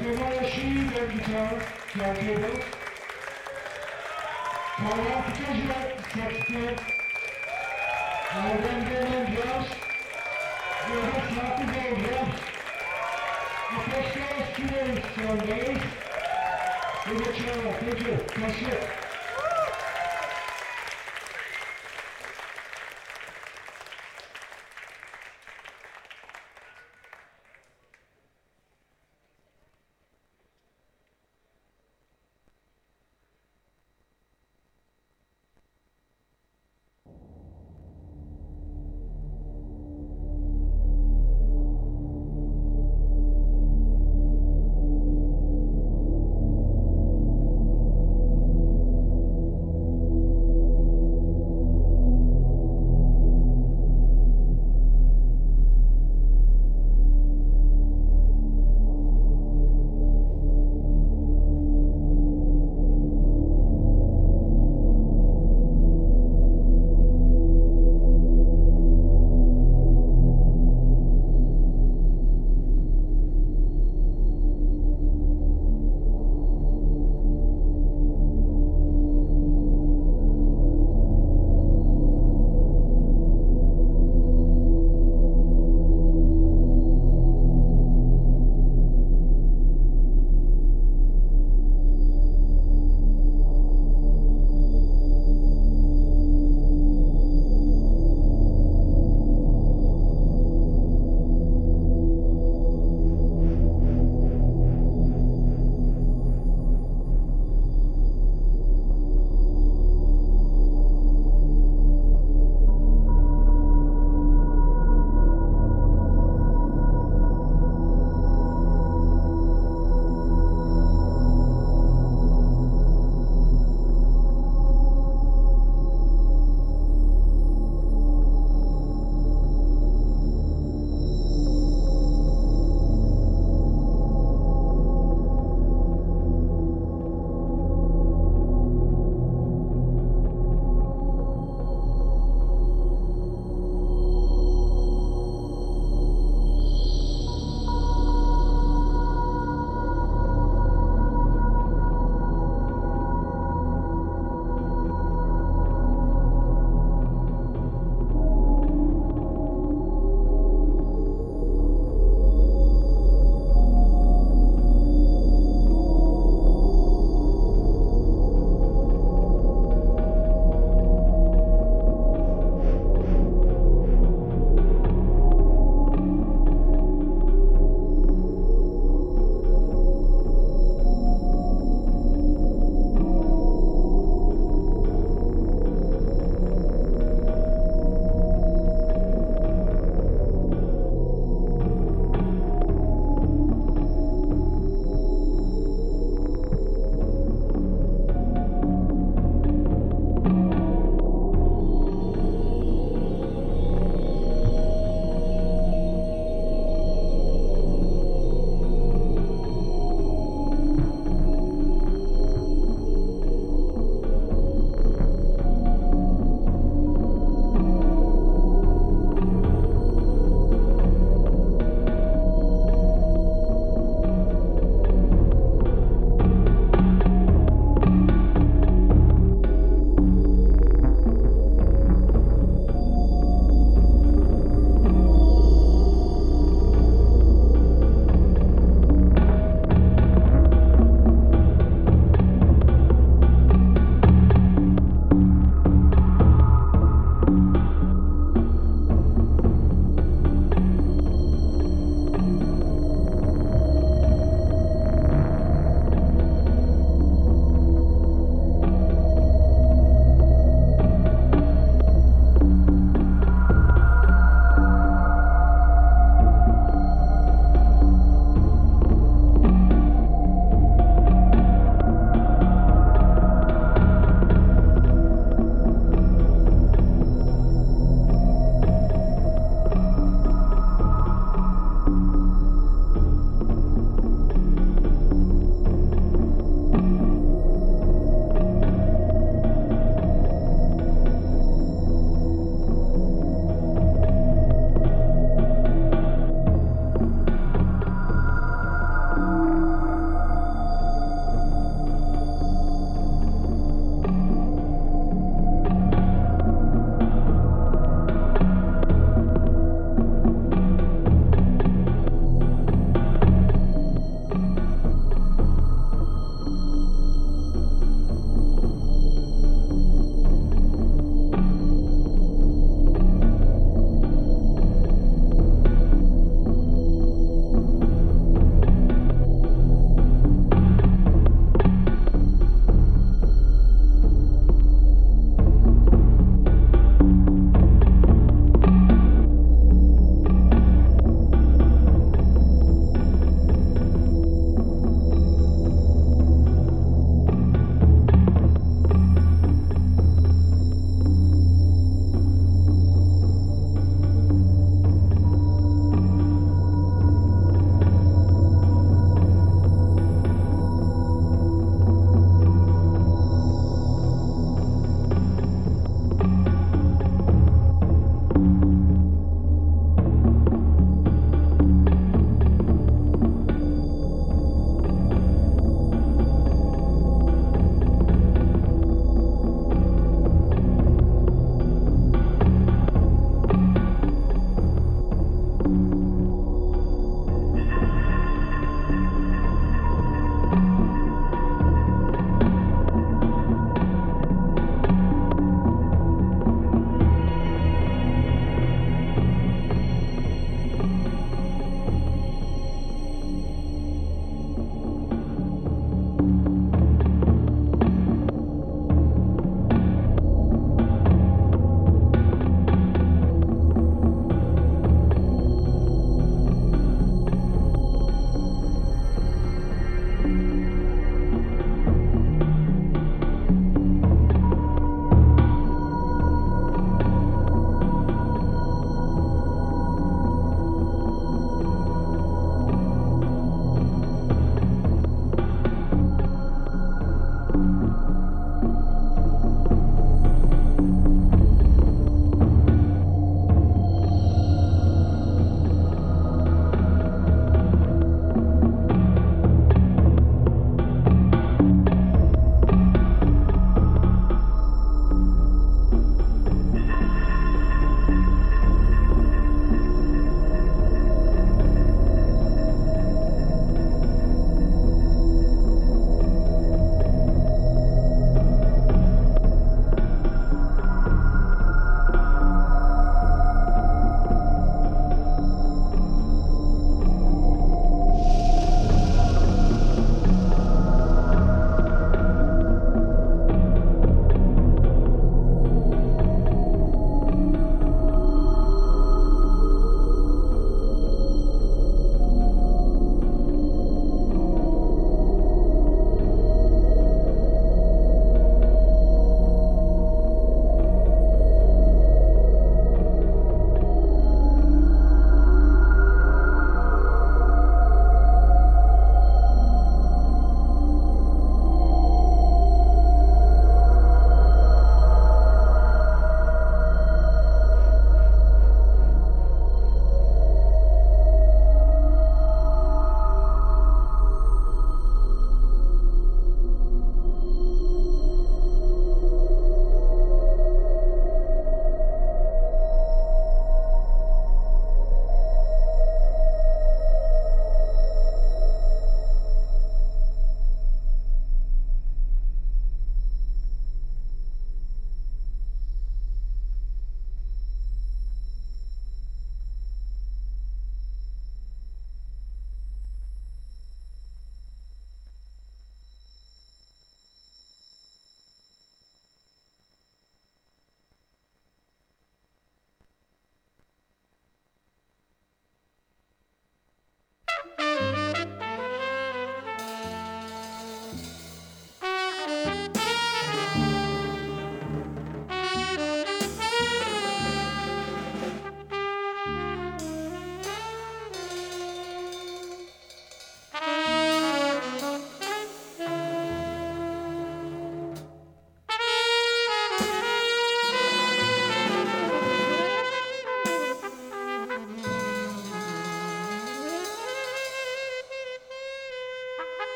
Ekmeğe şiir ve gitar çalıyoruz. Kavrakçıca seçti. Öğrendiğinin yaz. Yolu sakız olacağız. Ateşler sürüyoruz sondayız. Bu da çağır. Peki. Kaşı.